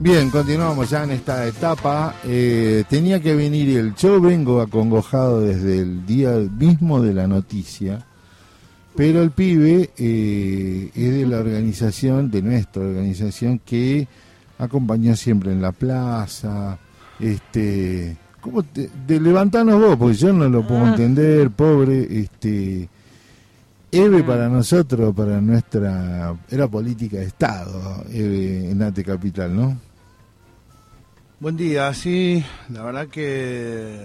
Bien, continuamos ya en esta etapa. Eh, tenía que venir el yo vengo acongojado desde el día mismo de la noticia, pero el pibe eh, es de la organización, de nuestra organización, que acompañó siempre en la plaza. Este, ¿cómo te, de levantarnos vos? Porque yo no lo puedo Ah. entender, pobre. Este, Eve Ah. para nosotros, para nuestra. Era política de Estado, Eve en Ate Capital, ¿no? Buen día, sí, la verdad que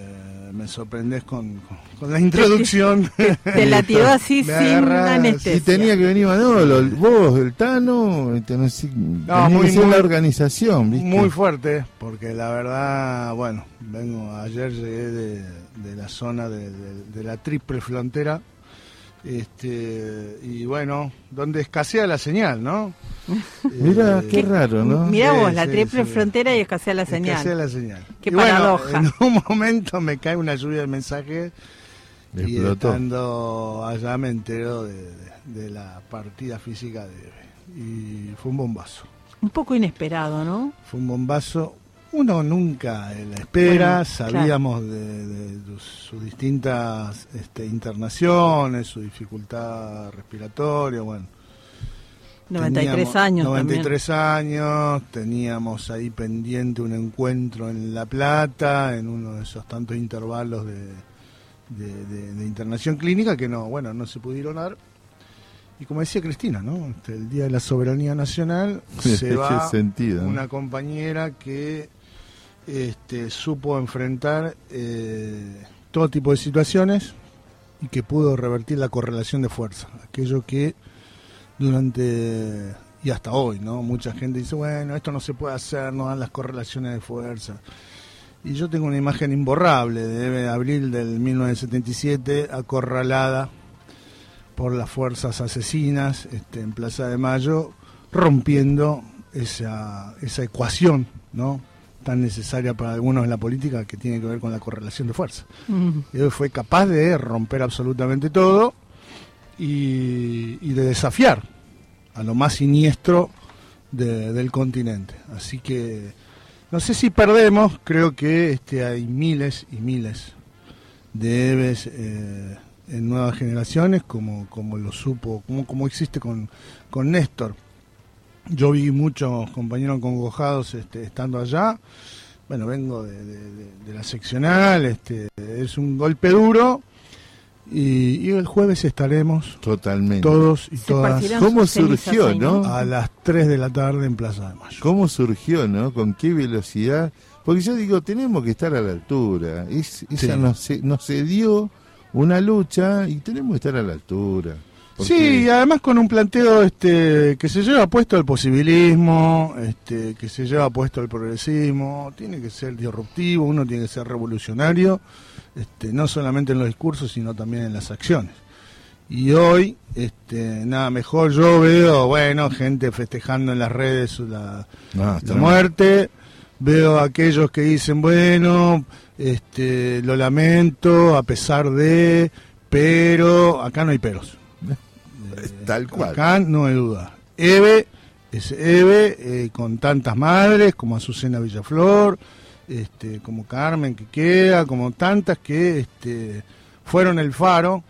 me sorprendes con, con- con la introducción. Te la tiró así Me sin agarrás, anestesia. Y tenía que venir Manolo, vos, el Tano, este, no muy- que muy- la organización, ¿viste? Muy fuerte, porque la verdad, bueno, vengo, ayer llegué de, de la zona de, de- de la triple frontera, este, y bueno, donde escasea la señal, ¿no? Mirá, Eh, qué raro, ¿no? Mirá Sí, vos, la sí, triple sí. frontera y escasea la escasea señal. la señal. Qué Y bueno, paradoja. en un momento me cae una lluvia de mensajes y Explotó. estando allá me entero de, de- de la partida física de Eve. Y fue un bombazo. Un poco inesperado, ¿no? Fue un bombazo. Uno nunca la espera, Bueno, sabíamos de, de sus distintas este, internaciones, su dificultad respiratoria, bueno. 93 Teníamos años 93 años, teníamos ahí pendiente un encuentro en La Plata, en uno de esos tantos intervalos de, de- de- de internación clínica que no, bueno, no se pudieron dar. Y como decía Cristina, ¿no? Este, el Día de la Soberanía Nacional se va sentido, ¿no? una compañera que este, supo enfrentar eh, todo tipo de situaciones y que pudo revertir la correlación de fuerza, aquello que durante y hasta hoy, ¿no? Mucha gente dice, bueno, esto no se puede hacer, no dan las correlaciones de fuerza. Y yo tengo una imagen imborrable de abril del 1977, acorralada por las fuerzas asesinas este, en Plaza de Mayo, rompiendo esa, esa ecuación, ¿no? Tan necesaria para algunos en la política que tiene que ver con la correlación de fuerza. Mm. Él fue capaz de romper absolutamente todo y, y de desafiar a lo más siniestro de- del continente. Así que no sé si perdemos, creo que este, hay miles y miles de Eves eh, en nuevas generaciones, como, como lo supo, como, como existe con, con Néstor. Yo vi muchos compañeros congojados este, estando allá. Bueno, vengo de, de- de- de la seccional, este, es un golpe duro. Y, y el jueves estaremos Totalmente. todos y Se todas ¿Cómo surgió, ahí, no? a las 3 de la tarde en Plaza de Mayo. ¿Cómo surgió, no? ¿Con qué velocidad? Porque yo digo, tenemos que estar a la altura. Es, esa Sí. nos, nos se dio una lucha y tenemos que estar a la altura. Porque- Sí, y además con un planteo este que se lleva puesto el posibilismo, este que se lleva puesto el progresismo, tiene que ser disruptivo, uno tiene que ser revolucionario, este no solamente en los discursos, sino también en las acciones. Y hoy, este nada mejor yo veo, bueno, gente festejando en las redes la, está la muerte, veo a aquellos que dicen, bueno, este lo lamento a pesar de, pero acá no hay peros. Tal cual. Acá no hay duda. Eve es Eve eh, con tantas madres como Azucena Villaflor, este, como Carmen que queda, como tantas que este, fueron el faro.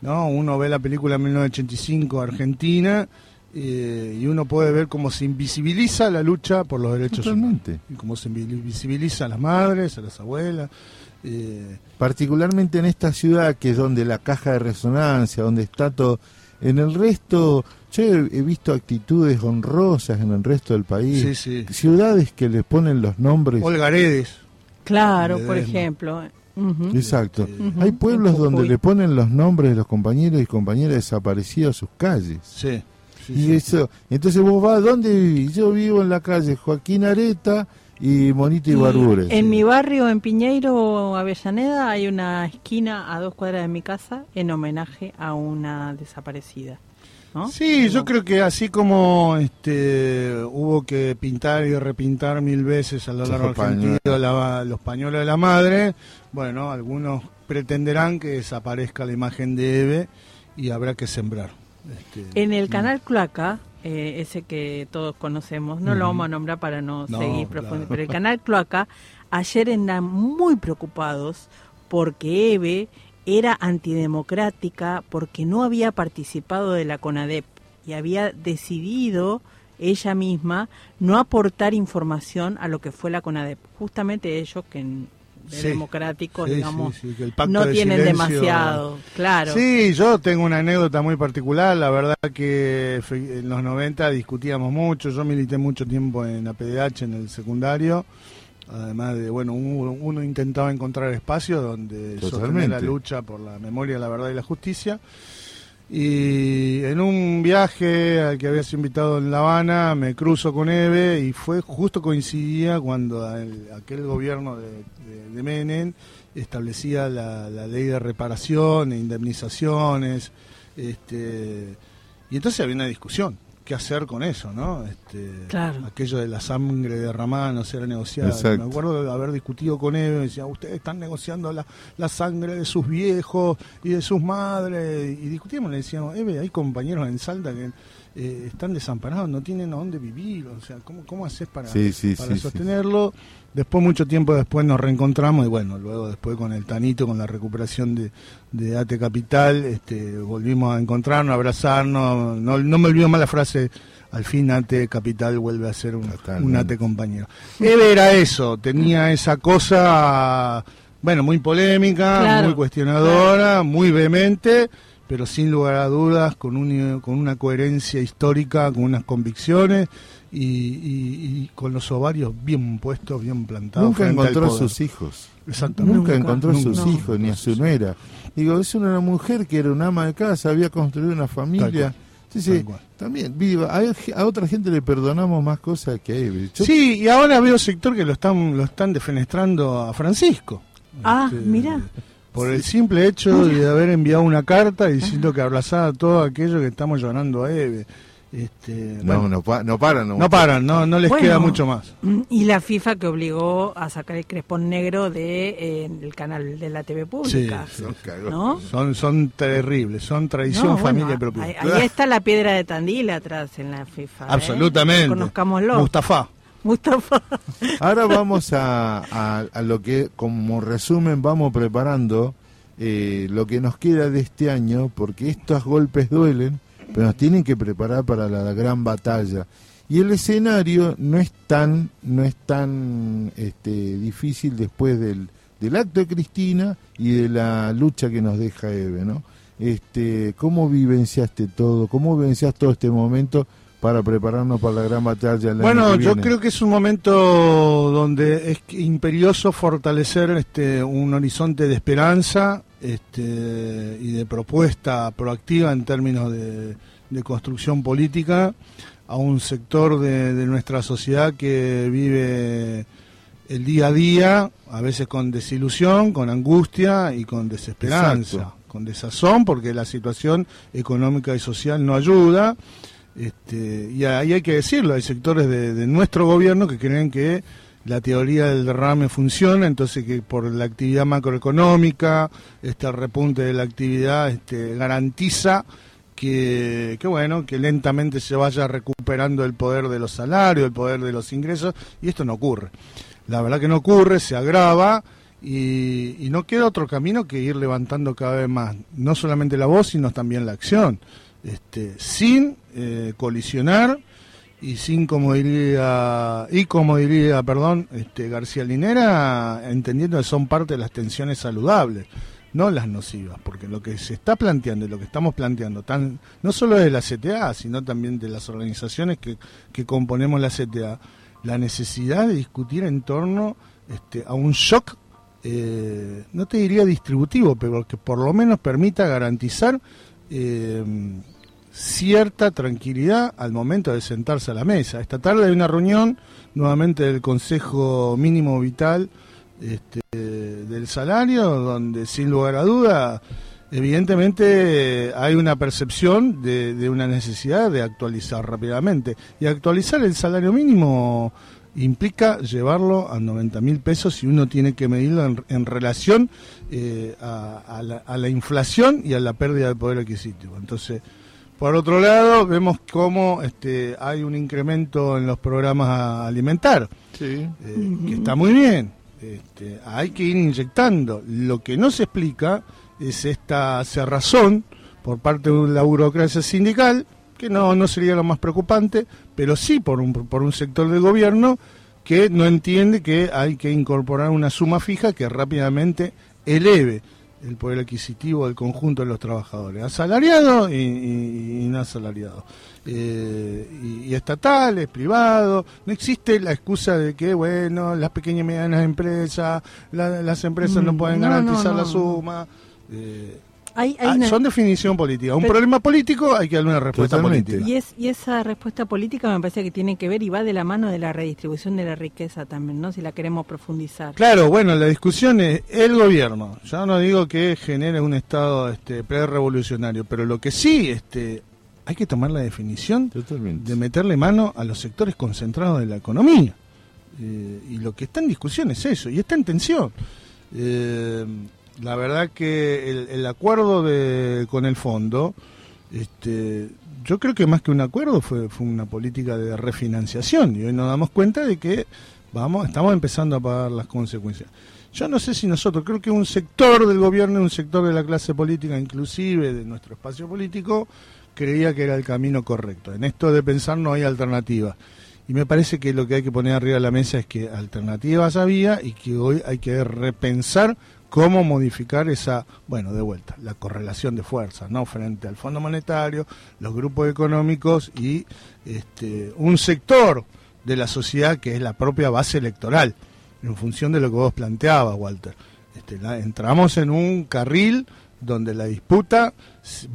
¿no? Uno ve la película 1985 Argentina eh, y uno puede ver cómo se invisibiliza la lucha por los derechos humanos. Totalmente. Y cómo se invisibiliza a las madres, a las abuelas. eh, Particularmente en esta ciudad que es donde la caja de resonancia, donde está todo. En el resto, yo he, he visto actitudes honrosas en el resto del país. sí, sí. Ciudades que les ponen los nombres. Olga Aredes. Claro, por ejemplo. Exacto. Hay pueblos donde le ponen los nombres de los compañeros y compañeras desaparecidos a sus calles. Sí. sí, y sí. eso, entonces vos vas, ¿dónde vivís? Yo vivo en la calle Joaquín Areta y Monito y Barbures. En mi barrio, en Piñeiro, Avellaneda, hay una esquina a dos cuadras de mi casa en homenaje a una desaparecida. ¿no? Sí, yo creo que así como este hubo que pintar y repintar mil veces a lo largo argentino la- los pañuelos de la madre, bueno, algunos pretenderán que desaparezca la imagen de Eve y habrá que sembrar. Este, En el canal Cloaca eh, ese que todos conocemos, no lo vamos a nombrar para no, No, seguir claro. profundizando, pero el canal Cloaca, ayer andan muy preocupados porque Eve era antidemocrática porque no había participado de la CONADEP y había decidido ella misma no aportar información a lo que fue la CONADEP. Justamente ellos que de Sí. democráticos, Sí, digamos, sí, sí, que el pacto no de tienen silencio- demasiado, claro. Sí, yo tengo una anécdota muy particular. La verdad que en los 90 discutíamos mucho. Yo milité mucho tiempo en la PDH, en el secundario. Además de, bueno, uno, uno intentaba encontrar espacios donde sostener Totalmente. la lucha por la memoria, la verdad y la justicia. Y en un viaje al que habías invitado en La Habana, me cruzo con Eve y fue justo coincidía cuando el- aquel gobierno de, de, de Menem establecía la, la ley de reparación e indemnizaciones. Este, y entonces había una discusión. ¿Qué hacer con eso, no? Este, Claro. Aquello de la sangre derramada no será negociada. Exacto. Me acuerdo de haber discutido con Eve, me decía, ustedes están negociando la, la sangre de sus viejos y de sus madres. Y discutíamos, le decíamos, Eve, hay compañeros en Salta que eh, están desamparados, no tienen a dónde vivir. O sea, ¿cómo, cómo haces para, Sí, sí, para sí, sostenerlo? Después, mucho tiempo después, nos reencontramos y bueno, luego después con el Tanito, con la recuperación de, de AT Capital, este, volvimos a encontrarnos, a abrazarnos. No, no me olvido más la frase, al fin AT Capital vuelve a ser un, un AT compañero. Eve era eso, tenía esa cosa, bueno, muy polémica, Claro, muy cuestionadora, muy vehemente, pero sin lugar a dudas, con, un, con una coherencia histórica, con unas convicciones y, y- y con los ovarios bien puestos, bien plantados. Nunca encontró a sus hijos. Exactamente. Nunca, Nunca, encontró a sus hijos ni a su nuera. Digo, es una mujer que era una ama de casa, había construido una familia. cual. también, viva, a, a otra gente le perdonamos más cosas que a. Yo- Sí, y ahora veo sector que lo están lo están defenestrando a Francisco. Ah, Este, mira. Por el simple hecho de haber enviado una carta diciendo que abrazaba todo aquello que estamos llorando a Eve. Este, No, bueno, no, pa- no paran. no paran, no, no les Bueno. queda mucho más. Mm, Y la FIFA que obligó a sacar el crespón negro de eh, el canal de la TV pública. Son, son terribles, son traición, No, familia propiedad. ahí, ahí está la piedra de Tandil atrás en la FIFA. ¿eh? Absolutamente. Conozcámoslo. Mustafa. Mustafa. Ahora vamos a, a- lo que, como resumen, vamos preparando eh, lo que nos queda de este año, porque estos golpes duelen, pero nos tienen que preparar para la, gran batalla. Y el escenario no es tan, no es tan este, difícil después del, del acto de Cristina y de la lucha que nos deja Eve, ¿no? Este, ¿Cómo vivenciaste todo? ¿Cómo vivenciaste todo este momento para prepararnos para la gran batalla? el año Bueno, que yo viene? creo que es un momento donde es imperioso fortalecer este, un horizonte de esperanza este, y de propuesta proactiva en términos de, de construcción política a un sector de, de nuestra sociedad que vive el día a día, a veces con desilusión, con angustia y con desesperanza, Exacto. con desazón, porque la situación económica y social no ayuda. Este, y ahí hay que decirlo, hay sectores de, nuestro gobierno que creen que la teoría del derrame funciona, entonces que por la actividad macroeconómica, este repunte de la actividad este, garantiza que, que bueno, que lentamente se vaya recuperando el poder de los salarios, el poder de los ingresos, y esto no ocurre. La verdad que no ocurre, se agrava y no queda otro camino que ir levantando cada vez más, no solamente la voz, sino también la acción, este, sin eh, colisionar y sin como diría y como diría perdón este García Linera entendiendo que son parte de las tensiones saludables no las nocivas porque lo que se está planteando y lo que estamos planteando tan no solo de la CTA sino también de las organizaciones que, que componemos la CTA la necesidad de discutir en torno este, a un shock eh, no te diría distributivo pero que por lo menos permita garantizar eh, cierta tranquilidad al momento de sentarse a la mesa. Esta tarde hay una reunión nuevamente del Consejo Mínimo Vital este, del Salario, donde sin lugar a duda, evidentemente hay una percepción de una necesidad de actualizar rápidamente. Y actualizar el salario mínimo implica llevarlo a 90 mil pesos y uno tiene que medirlo en, en relación eh, a, a la, a la inflación y a la pérdida de poder adquisitivo. Entonces, Por otro lado, vemos cómo este, hay un incremento en los programas alimentarios, Sí. eh, que está muy bien. Este, hay que ir inyectando. Lo que no se explica es esta cerrazón por parte de la burocracia sindical, que no, no sería lo más preocupante, pero sí por un, por un sector del gobierno que no entiende que hay que incorporar una suma fija que rápidamente eleve el poder adquisitivo del conjunto de los trabajadores, asalariados y, y- y no asalariados, Eh, y, y estatales, privados. No existe la excusa de que, bueno, las pequeñas y medianas empresas, la- las empresas no Mm, pueden no, garantizar no, la suma. Eh, Hay, hay ah, una- son definición política. Un Pero- problema político hay que darle una respuesta Totalmente. política. y, es, y esa respuesta política me parece que tiene que ver y va de la mano de la redistribución de la riqueza también, ¿no? Si la queremos profundizar. Claro, bueno, la discusión es el gobierno. Yo no digo que genere un Estado este, pre-revolucionario, pero lo que sí este, hay que tomar la definición Totalmente. de meterle mano a los sectores concentrados de la economía. Eh, y lo que está en discusión es eso, y está en tensión. Eh, la verdad que el, el acuerdo de, con el fondo, este, yo creo que más que un acuerdo fue, fue una política de refinanciación, y hoy nos damos cuenta de que vamos, estamos empezando a pagar las consecuencias. Yo no sé si nosotros, creo que un sector del gobierno, un sector de la clase política, inclusive de nuestro espacio político, creía que era el camino correcto. En esto de pensar no hay alternativa. Y me parece que lo que hay que poner arriba de la mesa es que alternativas había y que hoy hay que repensar cómo modificar esa, bueno, de vuelta, la correlación de fuerzas, ¿no? Frente al Fondo Monetario, los grupos económicos y este, un sector de la sociedad que es la propia base electoral, en función de lo que vos planteabas, Walter. Este, entramos en un carril donde la disputa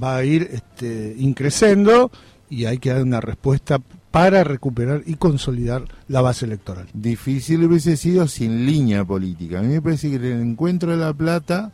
va a ir este, increciendo y hay que dar una respuesta para recuperar y consolidar la base electoral. Difícil hubiese sido sin línea política. A mí me parece que el encuentro de La Plata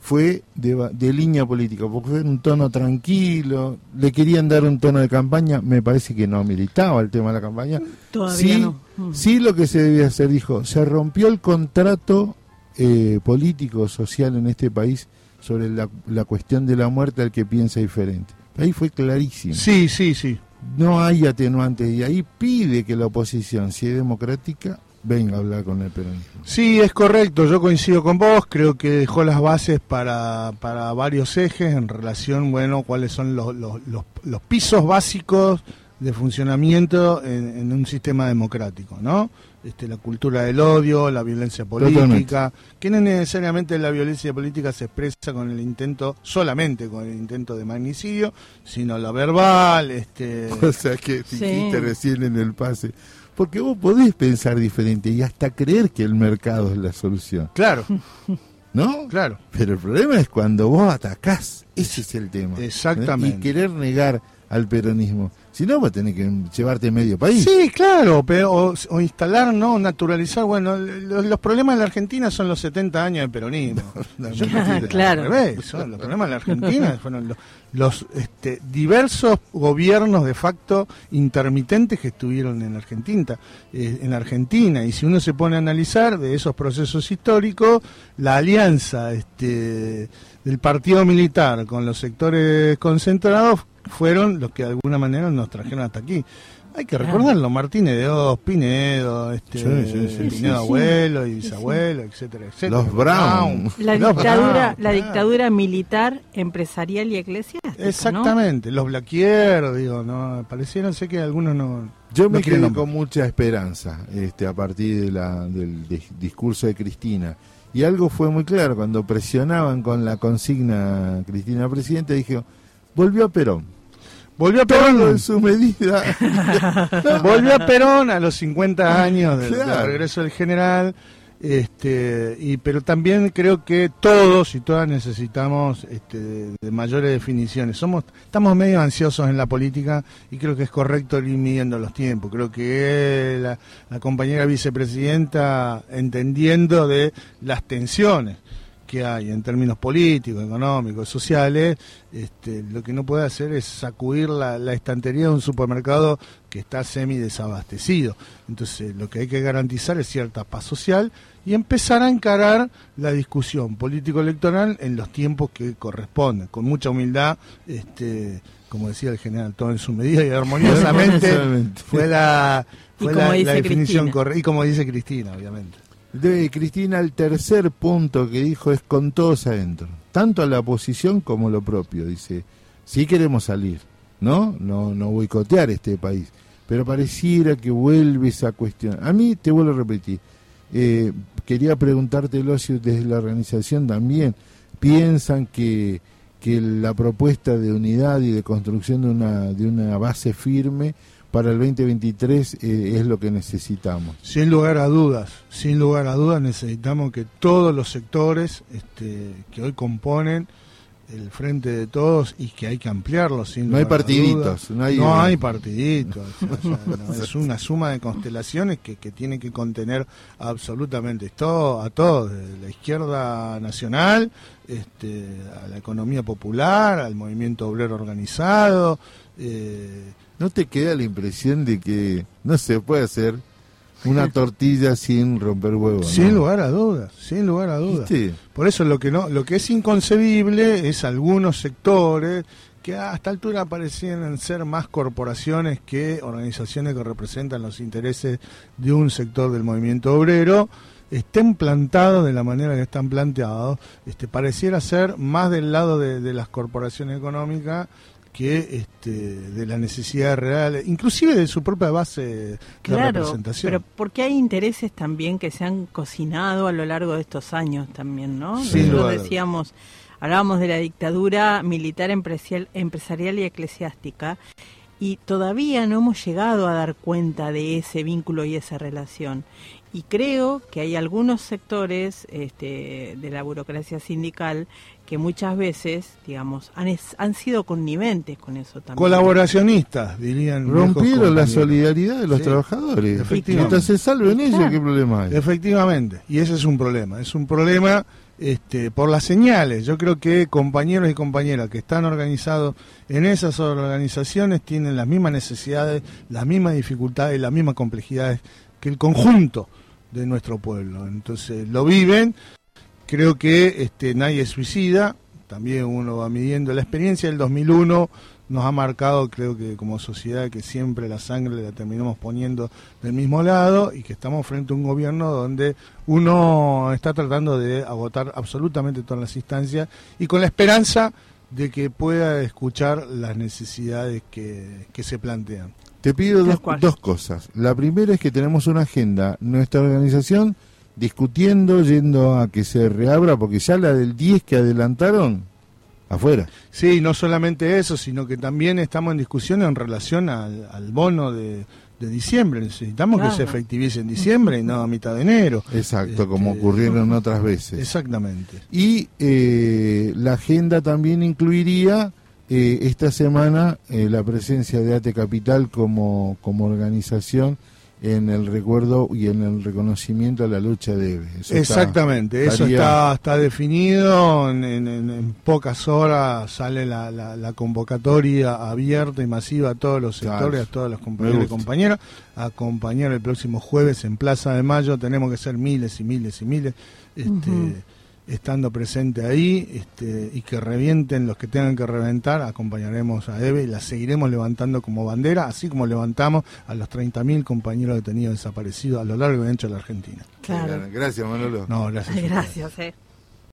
fue de, línea política, porque fue en un tono tranquilo, le querían dar un tono de campaña, me parece que no militaba el tema de la campaña. Todavía sí, no. Mm. sí lo que se debía hacer, dijo, se rompió el contrato eh, político, social en este país sobre la, la cuestión de la muerte al que piensa diferente. Ahí fue clarísimo. Sí, sí, sí. No hay atenuantes y ahí pide que la oposición, si es democrática, venga a hablar con el peronismo. Sí, es correcto, yo coincido con vos, creo que dejó las bases para, para varios ejes en relación, bueno, cuáles son los, los, los, los pisos básicos de funcionamiento en, en un sistema democrático, ¿no? Este, la cultura del odio, la violencia política, que no necesariamente la violencia política se expresa con el intento, solamente con el intento de magnicidio, sino la verbal, este... O sea que Sí. dijiste recién en el pase. Porque vos podés pensar diferente y hasta creer que el mercado es la solución, Claro, ¿no? claro. Pero el problema es cuando vos atacás, ese es el tema. ¿eh? Exactamente. Y querer negar al peronismo. Si no, vas a tener que llevarte medio país. Sí, claro, pero, o, o instalar, no, naturalizar. Bueno, los, los problemas de la Argentina son los 70 años del peronismo. No. Claro. revés, son los problemas de la Argentina fueron los, los, este, diversos gobiernos de facto intermitentes que estuvieron en la Argentina, eh, en la Argentina. Y si uno se pone a analizar de esos procesos históricos, la alianza este, del partido militar con los sectores concentrados fueron los que de alguna manera nos trajeron hasta aquí. Hay que recordarlo, Martínez de Oz, Pinedo, este, Sí, sí, sí, Pinedo sí, sí. abuelo y bisabuelo, etcétera, etcétera. Los Brown. La Los dictadura, Brown, la claro. dictadura militar, empresarial y eclesiástica. ¿no? Exactamente, los Blaquier, digo, no, parecieron sé que algunos no. Yo me no quedé nombrar. con mucha esperanza este, a partir de la, del dis- discurso de Cristina. Y algo fue muy claro, cuando presionaban con la consigna Cristina Presidente, dije, volvió a Perón. Volvió a Todo Perón, en su medida. volvió a Perón a los 50 años del, regreso del general, este, y pero también creo que todos y todas necesitamos este, de, de mayores definiciones. Somos, estamos medio ansiosos en la política y creo que es correcto ir midiendo los tiempos. Creo que la, la compañera vicepresidenta entendiendo de las tensiones que hay en términos políticos, económicos, sociales, este, lo que no puede hacer es sacudir la, la estantería de un supermercado que está semi desabastecido. Entonces, lo que hay que garantizar es cierta paz social y empezar a encarar la discusión político-electoral en los tiempos que corresponden, con mucha humildad, este, como decía el general, todo en su medida y armoniosamente fue la, fue la, definición correcta. Y como dice Cristina, obviamente. De Cristina, el tercer punto que dijo es con todos adentro, tanto a la oposición como lo propio. Dice, si queremos salir, ¿no? No, no boicotear este país, pero pareciera que vuelve esa cuestión. A mí, te vuelvo a repetir, eh, quería preguntártelo si desde la organización también piensan que que la propuesta de unidad y de construcción de una, de una base firme para el 2023 eh, es lo que necesitamos. Sin lugar a dudas, sin lugar a dudas necesitamos que todos los sectores este, que hoy componen el frente de todos y que hay que ampliarlo sin no hay partiditos no hay, partiditos es una suma de constelaciones que, que tiene que contener absolutamente todo a todos de la izquierda nacional este, a la economía popular al movimiento obrero organizado eh, no te queda la impresión de que no se puede hacer una tortilla sin romper huevos. Sin lugar a dudas, sin lugar a dudas. Por eso lo que no, lo que es inconcebible es algunos sectores que a esta altura parecían ser más corporaciones que organizaciones que representan los intereses de un sector del movimiento obrero estén plantados de la manera que están planteados, este, pareciera ser más del lado de, de las corporaciones económicas que este, de la necesidad real, inclusive de su propia base de representación. Pero porque hay intereses también que se han cocinado a lo largo de estos años también, ¿no? Nosotros decíamos, hablábamos de la dictadura militar, empresarial y eclesiástica y todavía no hemos llegado a dar cuenta de ese vínculo y esa relación. Y creo que hay algunos sectores este, de la burocracia sindical que muchas veces, digamos, han, han sido conniventes con eso también. Colaboracionistas, dirían. Rompieron la solidaridad de los trabajadores. Efectivamente. se salven ellos, ¿qué problema hay? Efectivamente, y ese es un problema. Es un problema este, por las señales. Yo creo que compañeros y compañeras que están organizados en esas organizaciones tienen las mismas necesidades, las mismas dificultades, las mismas complejidades que el conjunto de nuestro pueblo. Entonces lo viven Creo que este, nadie suicida, también uno va midiendo la experiencia del 2001 nos ha marcado, creo que como sociedad, que siempre la sangre la terminamos poniendo del mismo lado y que estamos frente a un gobierno donde uno está tratando de agotar absolutamente todas las instancias y con la esperanza de que pueda escuchar las necesidades que, que se plantean. Te pido dos, dos cosas. La primera es que tenemos una agenda. Nuestra organización discutiendo, yendo a que se reabra, porque ya la del 10 que adelantaron, afuera. Sí, no solamente eso, sino que también estamos en discusión en relación al, bono de, diciembre. Necesitamos que se efectivice en diciembre y no a mitad de enero. Exacto, como este, ocurrieron otras veces. Exactamente. Y eh, la agenda también incluiría eh, esta semana eh, la presencia de ATE Capital como, como organización en el recuerdo y en el reconocimiento a la lucha de Exactamente, eso está, está definido, en, pocas horas sale la, la, convocatoria abierta y masiva a todos los sectores, a todos los compañeros y compañeras, a acompañar el próximo jueves en Plaza de Mayo, tenemos que ser miles y miles y miles. Este, estando presente ahí este, y que revienten los que tengan que reventar, acompañaremos a Eve y la seguiremos levantando como bandera, así como levantamos a los 30.000 compañeros detenidos desaparecidos a lo largo y ancho de la Argentina. Gracias, Manolo. No, gracias. Gracias. Eh.